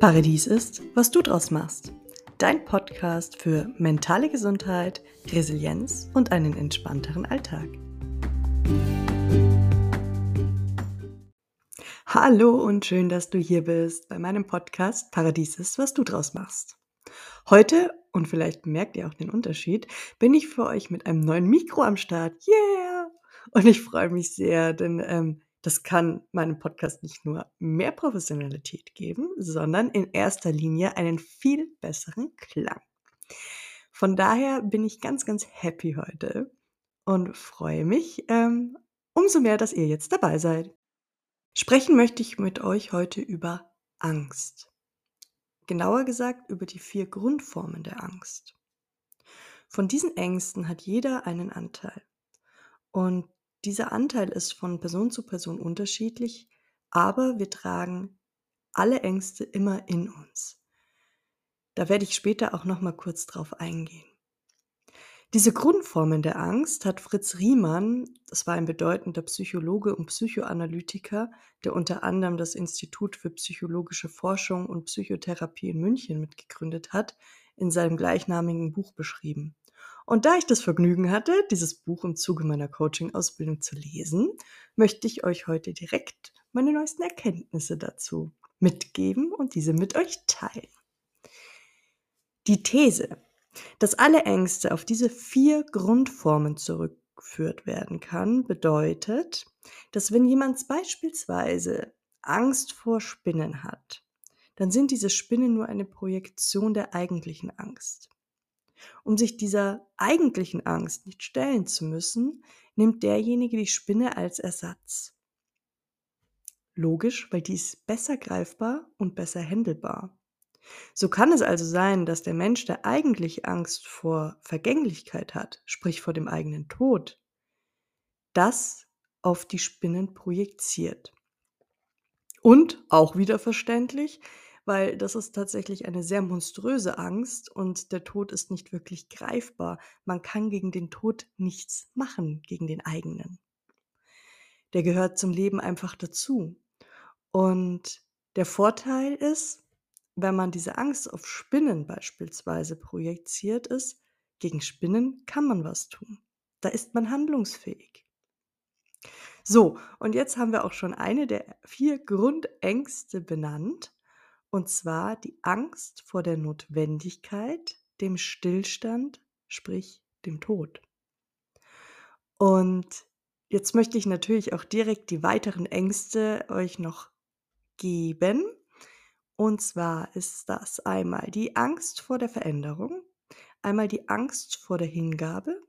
Paradies ist, was du draus machst. Dein Podcast für mentale Gesundheit, Resilienz und einen entspannteren Alltag. Hallo und schön, dass du hier bist bei meinem Podcast Paradies ist, was du draus machst. Heute, und vielleicht merkt ihr auch den Unterschied, bin ich für euch mit einem neuen Mikro am Start. Yeah! Und ich freue mich sehr, denn ähm, das kann meinem Podcast nicht nur mehr Professionalität geben, sondern in erster Linie einen viel besseren Klang. Von daher bin ich ganz, ganz happy heute und freue mich ähm, umso mehr, dass ihr jetzt dabei seid. Sprechen möchte ich mit euch heute über Angst. Genauer gesagt über die vier Grundformen der Angst. Von diesen Ängsten hat jeder einen Anteil. Und dieser Anteil ist von Person zu Person unterschiedlich, aber wir tragen alle Ängste immer in uns. Da werde ich später auch noch mal kurz drauf eingehen. Diese Grundformen der Angst hat Fritz Riemann, das war ein bedeutender Psychologe und Psychoanalytiker, der unter anderem das Institut für psychologische Forschung und Psychotherapie in München mitgegründet hat, in seinem gleichnamigen Buch beschrieben. Und da ich das Vergnügen hatte, dieses Buch im Zuge meiner Coaching-Ausbildung zu lesen, möchte ich euch heute direkt meine neuesten Erkenntnisse dazu mitgeben und diese mit euch teilen. Die These, dass alle Ängste auf diese vier Grundformen zurückgeführt werden kann, bedeutet, dass wenn jemand beispielsweise Angst vor Spinnen hat, dann sind diese Spinnen nur eine Projektion der eigentlichen Angst. Um sich dieser eigentlichen Angst nicht stellen zu müssen, nimmt derjenige die Spinne als Ersatz. Logisch, weil die ist besser greifbar und besser händelbar. So kann es also sein, dass der Mensch, der eigentlich Angst vor Vergänglichkeit hat, sprich vor dem eigenen Tod, das auf die Spinnen projiziert. Und auch wieder verständlich, weil das ist tatsächlich eine sehr monströse Angst und der Tod ist nicht wirklich greifbar. Man kann gegen den Tod nichts machen, gegen den eigenen. Der gehört zum Leben einfach dazu. Und der Vorteil ist, wenn man diese Angst auf Spinnen beispielsweise projiziert ist, gegen Spinnen kann man was tun. Da ist man handlungsfähig. So, und jetzt haben wir auch schon eine der vier Grundängste benannt. Und zwar die Angst vor der Notwendigkeit, dem Stillstand, sprich dem Tod. Und jetzt möchte ich natürlich auch direkt die weiteren Ängste euch noch geben. Und zwar ist das einmal die Angst vor der Veränderung, einmal die Angst vor der Hingabe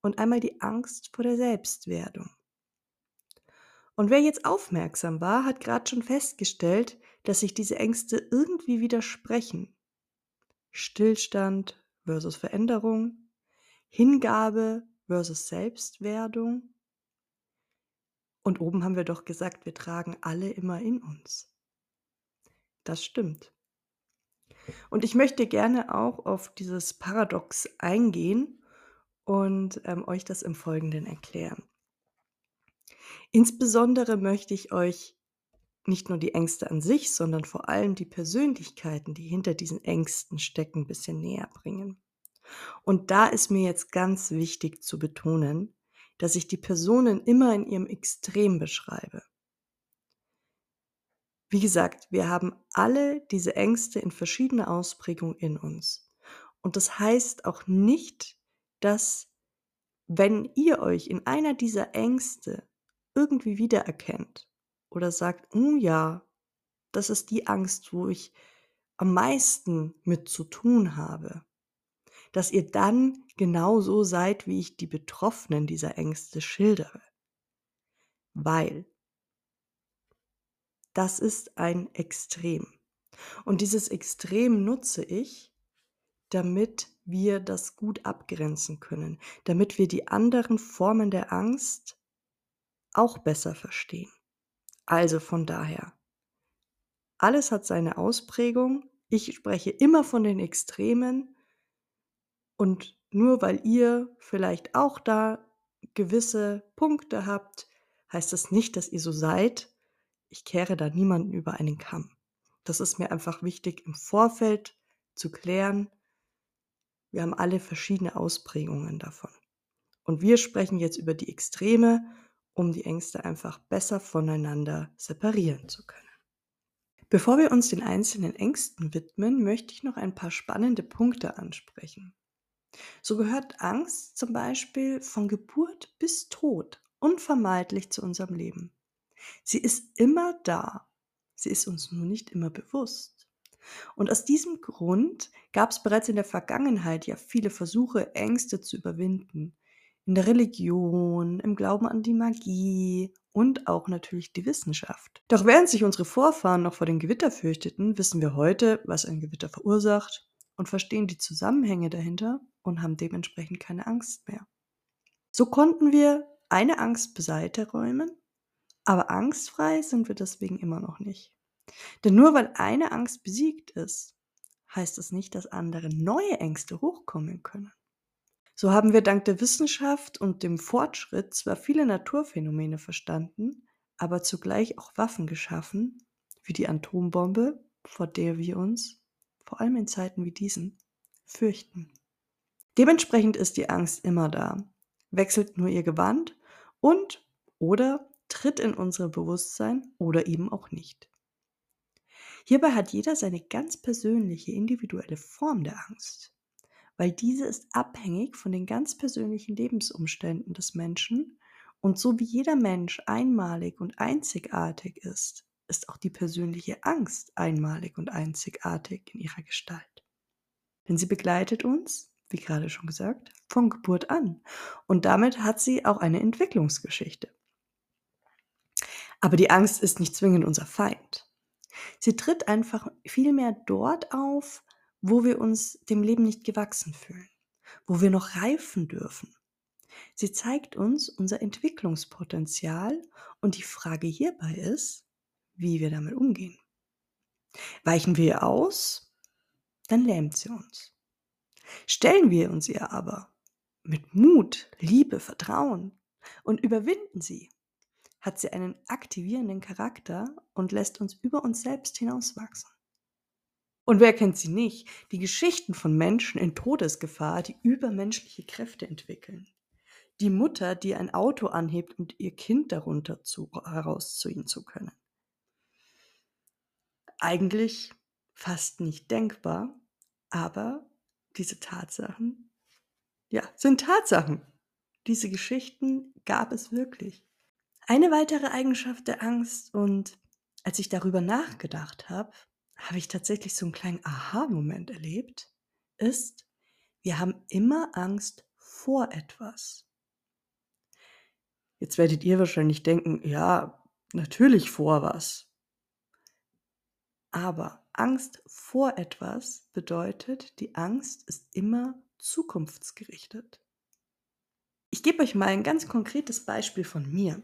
und einmal die Angst vor der Selbstwerdung. Und wer jetzt aufmerksam war, hat gerade schon festgestellt, dass sich diese Ängste irgendwie widersprechen. Stillstand versus Veränderung, Hingabe versus Selbstwerdung. Und oben haben wir doch gesagt, wir tragen alle immer in uns. Das stimmt. Und ich möchte gerne auch auf dieses Paradox eingehen und ähm, euch das im Folgenden erklären. Insbesondere möchte ich euch nicht nur die Ängste an sich, sondern vor allem die Persönlichkeiten, die hinter diesen Ängsten stecken, ein bisschen näher bringen. Und da ist mir jetzt ganz wichtig zu betonen, dass ich die Personen immer in ihrem Extrem beschreibe. Wie gesagt, wir haben alle diese Ängste in verschiedener Ausprägung in uns. Und das heißt auch nicht, dass wenn ihr euch in einer dieser Ängste irgendwie wiedererkennt oder sagt, oh ja, das ist die Angst, wo ich am meisten mit zu tun habe, dass ihr dann genauso seid, wie ich die Betroffenen dieser Ängste schildere. Weil das ist ein Extrem. Und dieses Extrem nutze ich, damit wir das gut abgrenzen können, damit wir die anderen Formen der Angst auch besser verstehen. Also von daher, alles hat seine Ausprägung. Ich spreche immer von den Extremen und nur weil ihr vielleicht auch da gewisse Punkte habt, heißt das nicht, dass ihr so seid. Ich kehre da niemanden über einen Kamm. Das ist mir einfach wichtig im Vorfeld zu klären. Wir haben alle verschiedene Ausprägungen davon. Und wir sprechen jetzt über die Extreme, um die Ängste einfach besser voneinander separieren zu können. Bevor wir uns den einzelnen Ängsten widmen, möchte ich noch ein paar spannende Punkte ansprechen. So gehört Angst zum Beispiel von Geburt bis Tod unvermeidlich zu unserem Leben. Sie ist immer da, sie ist uns nur nicht immer bewusst. Und aus diesem Grund gab es bereits in der Vergangenheit ja viele Versuche, Ängste zu überwinden. In der Religion, im Glauben an die Magie und auch natürlich die Wissenschaft. Doch während sich unsere Vorfahren noch vor den Gewitter fürchteten, wissen wir heute, was ein Gewitter verursacht und verstehen die Zusammenhänge dahinter und haben dementsprechend keine Angst mehr. So konnten wir eine Angst beiseite räumen, aber angstfrei sind wir deswegen immer noch nicht. Denn nur weil eine Angst besiegt ist, heißt es das nicht, dass andere neue Ängste hochkommen können. So haben wir dank der Wissenschaft und dem Fortschritt zwar viele Naturphänomene verstanden, aber zugleich auch Waffen geschaffen, wie die Atombombe, vor der wir uns, vor allem in Zeiten wie diesen, fürchten. Dementsprechend ist die Angst immer da, wechselt nur ihr Gewand und oder tritt in unser Bewusstsein oder eben auch nicht. Hierbei hat jeder seine ganz persönliche individuelle Form der Angst weil diese ist abhängig von den ganz persönlichen Lebensumständen des Menschen und so wie jeder Mensch einmalig und einzigartig ist, ist auch die persönliche Angst einmalig und einzigartig in ihrer Gestalt. Denn sie begleitet uns, wie gerade schon gesagt, von Geburt an und damit hat sie auch eine Entwicklungsgeschichte. Aber die Angst ist nicht zwingend unser Feind. Sie tritt einfach vielmehr dort auf, wo wir uns dem Leben nicht gewachsen fühlen, wo wir noch reifen dürfen. Sie zeigt uns unser Entwicklungspotenzial und die Frage hierbei ist, wie wir damit umgehen. Weichen wir ihr aus, dann lähmt sie uns. Stellen wir uns ihr aber mit Mut, Liebe, Vertrauen und überwinden sie, hat sie einen aktivierenden Charakter und lässt uns über uns selbst hinauswachsen. Und wer kennt sie nicht? Die Geschichten von Menschen in Todesgefahr, die übermenschliche Kräfte entwickeln. Die Mutter, die ein Auto anhebt, um ihr Kind darunter zu, herausziehen zu können. Eigentlich fast nicht denkbar, aber diese Tatsachen, ja, sind Tatsachen. Diese Geschichten gab es wirklich. Eine weitere Eigenschaft der Angst und als ich darüber nachgedacht habe, habe ich tatsächlich so einen kleinen Aha-Moment erlebt, ist, wir haben immer Angst vor etwas. Jetzt werdet ihr wahrscheinlich denken, ja, natürlich vor was. Aber Angst vor etwas bedeutet, die Angst ist immer zukunftsgerichtet. Ich gebe euch mal ein ganz konkretes Beispiel von mir.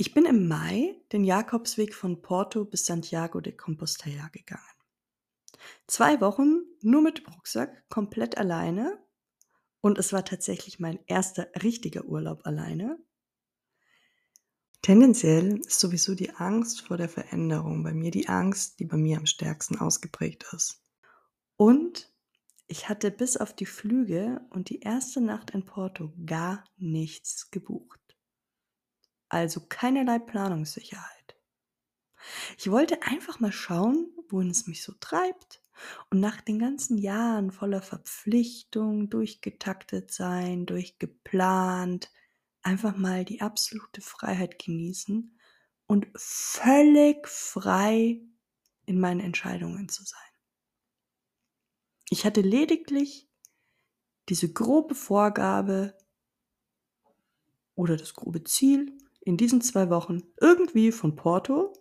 Ich bin im Mai den Jakobsweg von Porto bis Santiago de Compostela gegangen. Zwei Wochen nur mit Rucksack, komplett alleine. Und es war tatsächlich mein erster richtiger Urlaub alleine. Tendenziell ist sowieso die Angst vor der Veränderung bei mir die Angst, die bei mir am stärksten ausgeprägt ist. Und ich hatte bis auf die Flüge und die erste Nacht in Porto gar nichts gebucht also keinerlei Planungssicherheit. Ich wollte einfach mal schauen, wohin es mich so treibt und nach den ganzen Jahren voller Verpflichtung, durchgetaktet sein, durchgeplant, einfach mal die absolute Freiheit genießen und völlig frei in meinen Entscheidungen zu sein. Ich hatte lediglich diese grobe Vorgabe oder das grobe Ziel, in diesen zwei Wochen irgendwie von Porto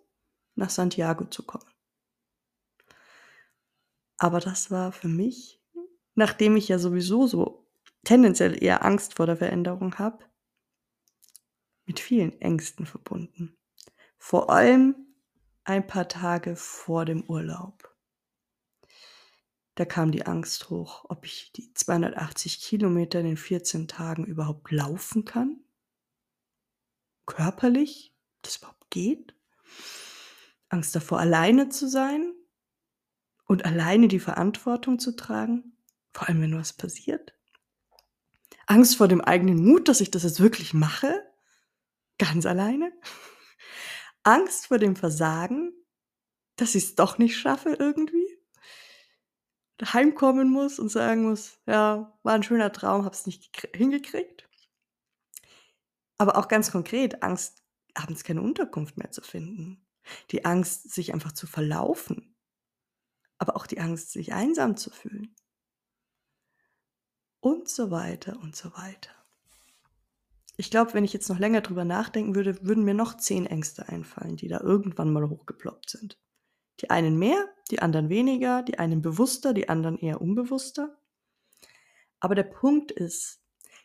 nach Santiago zu kommen. Aber das war für mich, nachdem ich ja sowieso so tendenziell eher Angst vor der Veränderung habe, mit vielen Ängsten verbunden. Vor allem ein paar Tage vor dem Urlaub. Da kam die Angst hoch, ob ich die 280 Kilometer in den 14 Tagen überhaupt laufen kann körperlich das überhaupt geht. Angst davor, alleine zu sein, und alleine die Verantwortung zu tragen, vor allem wenn was passiert. Angst vor dem eigenen Mut, dass ich das jetzt wirklich mache, ganz alleine. Angst vor dem Versagen, dass ich es doch nicht schaffe irgendwie. Heimkommen muss und sagen muss, ja, war ein schöner Traum, hab's nicht hingekriegt. Aber auch ganz konkret Angst, abends keine Unterkunft mehr zu finden. Die Angst, sich einfach zu verlaufen. Aber auch die Angst, sich einsam zu fühlen. Und so weiter und so weiter. Ich glaube, wenn ich jetzt noch länger drüber nachdenken würde, würden mir noch zehn Ängste einfallen, die da irgendwann mal hochgeploppt sind. Die einen mehr, die anderen weniger, die einen bewusster, die anderen eher unbewusster. Aber der Punkt ist,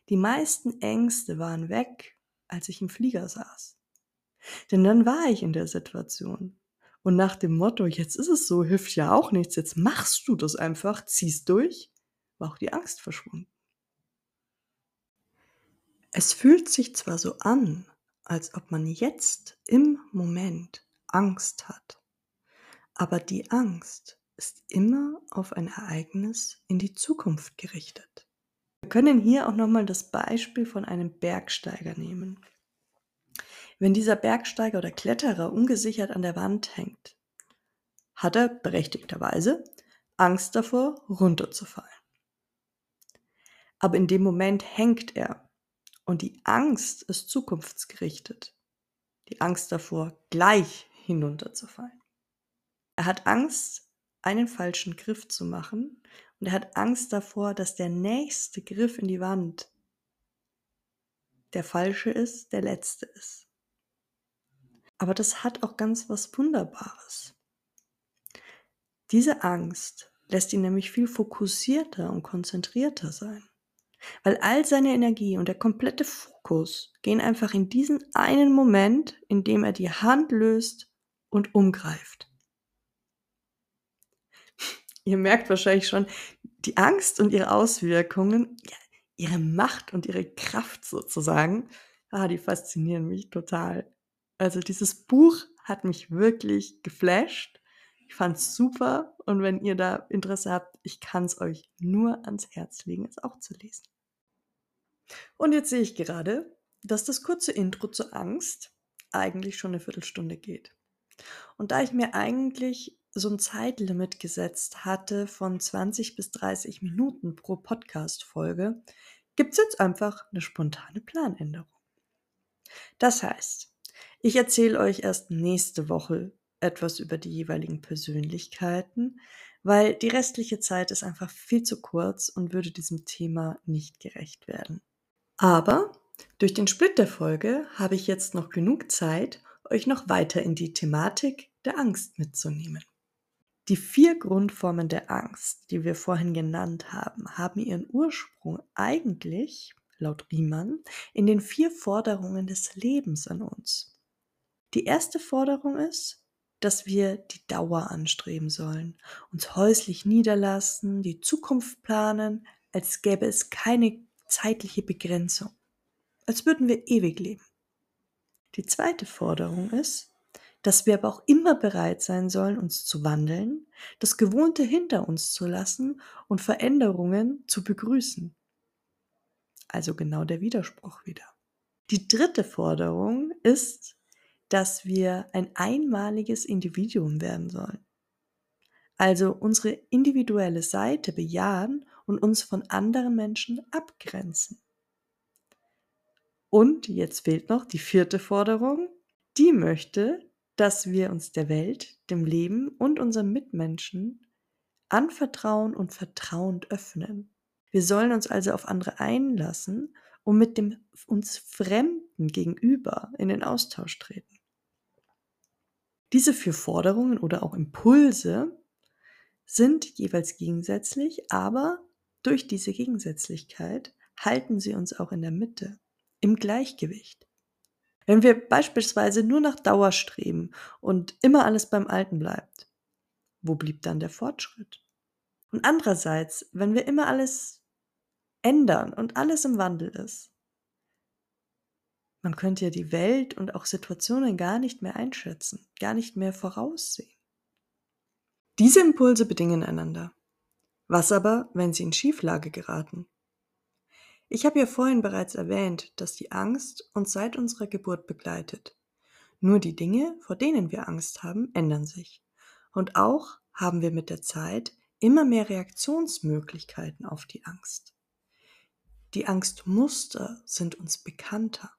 die meisten Ängste waren weg, als ich im Flieger saß. Denn dann war ich in der Situation. Und nach dem Motto, jetzt ist es so, hilft ja auch nichts, jetzt machst du das einfach, ziehst durch, war auch die Angst verschwunden. Es fühlt sich zwar so an, als ob man jetzt im Moment Angst hat, aber die Angst ist immer auf ein Ereignis in die Zukunft gerichtet. Wir können hier auch nochmal das Beispiel von einem Bergsteiger nehmen. Wenn dieser Bergsteiger oder Kletterer ungesichert an der Wand hängt, hat er berechtigterweise Angst davor, runterzufallen. Aber in dem Moment hängt er und die Angst ist zukunftsgerichtet. Die Angst davor, gleich hinunterzufallen. Er hat Angst, einen falschen Griff zu machen und er hat Angst davor, dass der nächste Griff in die Wand der falsche ist, der letzte ist. Aber das hat auch ganz was Wunderbares. Diese Angst lässt ihn nämlich viel fokussierter und konzentrierter sein. Weil all seine Energie und der komplette Fokus gehen einfach in diesen einen Moment, in dem er die Hand löst und umgreift. Ihr merkt wahrscheinlich schon, die Angst und ihre Auswirkungen, ja, ihre Macht und ihre Kraft sozusagen, ah, die faszinieren mich total. Also dieses Buch hat mich wirklich geflasht. Ich fand es super und wenn ihr da Interesse habt, ich kann es euch nur ans Herz legen, es auch zu lesen. Und jetzt sehe ich gerade, dass das kurze Intro zur Angst eigentlich schon eine Viertelstunde geht. Und da ich mir eigentlich so ein Zeitlimit gesetzt hatte von 20 bis 30 Minuten pro Podcast-Folge, gibt es jetzt einfach eine spontane Planänderung. Das heißt, ich erzähle euch erst nächste Woche etwas über die jeweiligen Persönlichkeiten, weil die restliche Zeit ist einfach viel zu kurz und würde diesem Thema nicht gerecht werden. Aber durch den Split der Folge habe ich jetzt noch genug Zeit, euch noch weiter in die Thematik der Angst mitzunehmen. Die vier Grundformen der Angst, die wir vorhin genannt haben, haben ihren Ursprung eigentlich, laut Riemann, in den vier Forderungen des Lebens an uns. Die erste Forderung ist, dass wir die Dauer anstreben sollen, uns häuslich niederlassen, die Zukunft planen, als gäbe es keine zeitliche Begrenzung, als würden wir ewig leben. Die zweite Forderung ist, dass wir aber auch immer bereit sein sollen, uns zu wandeln, das Gewohnte hinter uns zu lassen und Veränderungen zu begrüßen. Also genau der Widerspruch wieder. Die dritte Forderung ist, dass wir ein einmaliges Individuum werden sollen. Also unsere individuelle Seite bejahen und uns von anderen Menschen abgrenzen. Und jetzt fehlt noch die vierte Forderung. Die möchte, dass wir uns der Welt, dem Leben und unseren Mitmenschen anvertrauen und vertrauend öffnen. Wir sollen uns also auf andere einlassen und mit dem uns Fremden gegenüber in den Austausch treten. Diese vier Forderungen oder auch Impulse sind jeweils gegensätzlich, aber durch diese Gegensätzlichkeit halten sie uns auch in der Mitte, im Gleichgewicht. Wenn wir beispielsweise nur nach Dauer streben und immer alles beim Alten bleibt, wo blieb dann der Fortschritt? Und andererseits, wenn wir immer alles ändern und alles im Wandel ist, man könnte ja die Welt und auch Situationen gar nicht mehr einschätzen, gar nicht mehr voraussehen. Diese Impulse bedingen einander. Was aber, wenn sie in Schieflage geraten? Ich habe ja vorhin bereits erwähnt, dass die Angst uns seit unserer Geburt begleitet. Nur die Dinge, vor denen wir Angst haben, ändern sich. Und auch haben wir mit der Zeit immer mehr Reaktionsmöglichkeiten auf die Angst. Die Angstmuster sind uns bekannter.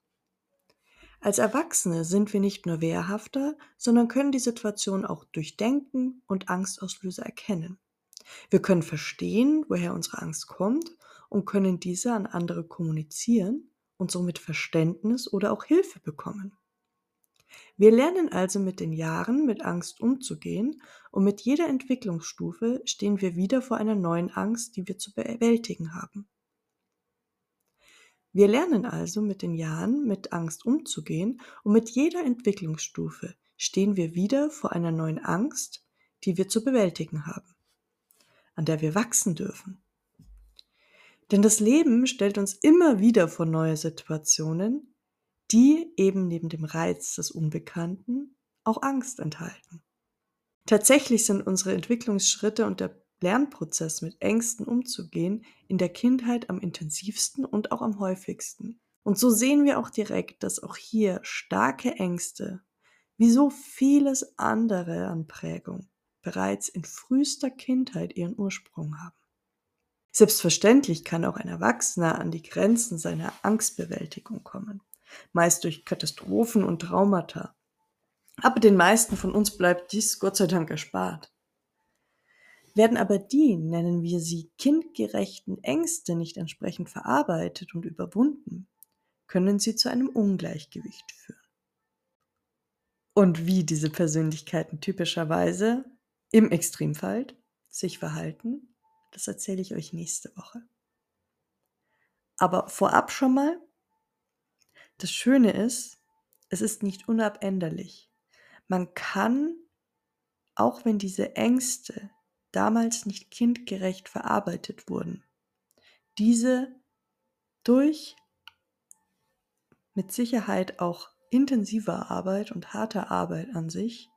Als Erwachsene sind wir nicht nur wehrhafter, sondern können die Situation auch durchdenken und Angstauslöser erkennen. Wir können verstehen, woher unsere Angst kommt und können diese an andere kommunizieren und somit Verständnis oder auch Hilfe bekommen. Wir lernen also mit den Jahren mit Angst umzugehen und mit jeder Entwicklungsstufe stehen wir wieder vor einer neuen Angst, die wir zu bewältigen haben. Wir lernen also mit den Jahren mit Angst umzugehen und mit jeder Entwicklungsstufe stehen wir wieder vor einer neuen Angst, die wir zu bewältigen haben, an der wir wachsen dürfen. Denn das Leben stellt uns immer wieder vor neue Situationen, die eben neben dem Reiz des Unbekannten auch Angst enthalten. Tatsächlich sind unsere Entwicklungsschritte und der Lernprozess mit Ängsten umzugehen in der Kindheit am intensivsten und auch am häufigsten. Und so sehen wir auch direkt, dass auch hier starke Ängste, wie so vieles andere an Prägung, bereits in frühester Kindheit ihren Ursprung haben. Selbstverständlich kann auch ein Erwachsener an die Grenzen seiner Angstbewältigung kommen meist durch Katastrophen und Traumata. Aber den meisten von uns bleibt dies Gott sei Dank erspart. Werden aber die, nennen wir sie kindgerechten Ängste nicht entsprechend verarbeitet und überwunden, können sie zu einem Ungleichgewicht führen. Und wie diese Persönlichkeiten typischerweise im Extremfall sich verhalten, das erzähle ich euch nächste Woche. Aber vorab schon mal, das Schöne ist, es ist nicht unabänderlich. Man kann, auch wenn diese Ängste damals nicht kindgerecht verarbeitet wurden, diese durch mit Sicherheit auch intensiver Arbeit und harter Arbeit an sich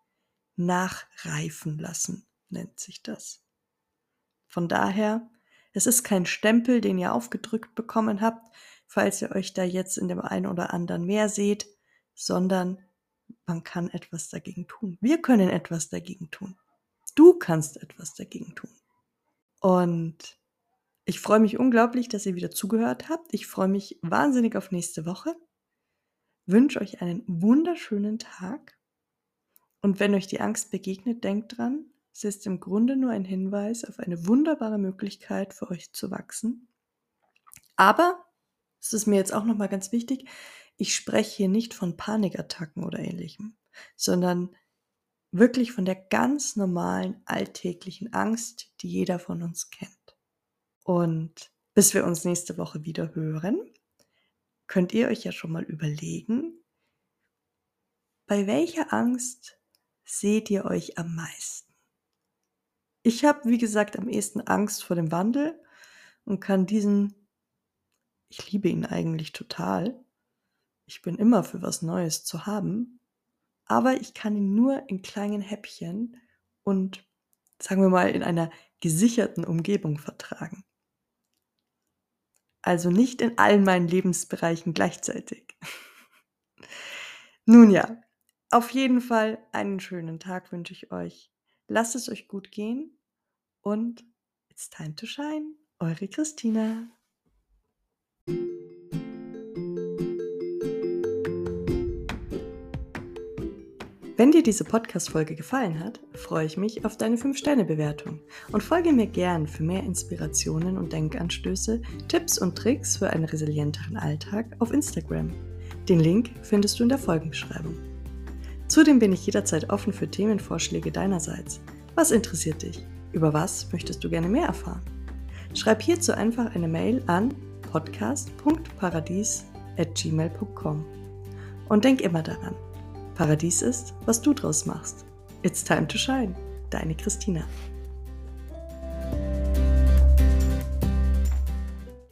nachreifen lassen, nennt sich das. Von daher, es ist kein Stempel, den ihr aufgedrückt bekommen habt, falls ihr euch da jetzt in dem einen oder anderen mehr seht, sondern man kann etwas dagegen tun. Wir können etwas dagegen tun. Du kannst etwas dagegen tun. Und ich freue mich unglaublich, dass ihr wieder zugehört habt. Ich freue mich wahnsinnig auf nächste Woche. Wünsche euch einen wunderschönen Tag. Und wenn euch die Angst begegnet, denkt dran, es ist im Grunde nur ein Hinweis auf eine wunderbare Möglichkeit für euch zu wachsen. Aber das ist mir jetzt auch nochmal ganz wichtig, ich spreche hier nicht von Panikattacken oder ähnlichem, sondern wirklich von der ganz normalen alltäglichen Angst, die jeder von uns kennt. Und bis wir uns nächste Woche wieder hören, könnt ihr euch ja schon mal überlegen, bei welcher Angst seht ihr euch am meisten? Ich habe, wie gesagt, am ehesten Angst vor dem Wandel und kann diesen ich liebe ihn eigentlich total. Ich bin immer für was Neues zu haben, aber ich kann ihn nur in kleinen Häppchen und sagen wir mal in einer gesicherten Umgebung vertragen. Also nicht in allen meinen Lebensbereichen gleichzeitig. Nun ja, auf jeden Fall einen schönen Tag wünsche ich euch. Lasst es euch gut gehen und it's time to shine. Eure Christina. Wenn dir diese Podcast-Folge gefallen hat, freue ich mich auf deine 5-Sterne-Bewertung und folge mir gern für mehr Inspirationen und Denkanstöße, Tipps und Tricks für einen resilienteren Alltag auf Instagram. Den Link findest du in der Folgenbeschreibung. Zudem bin ich jederzeit offen für Themenvorschläge deinerseits. Was interessiert dich? Über was möchtest du gerne mehr erfahren? Schreib hierzu einfach eine Mail an podcast.paradies.gmail.com und denk immer daran, Paradies ist, was du draus machst. It's time to shine. Deine Christina.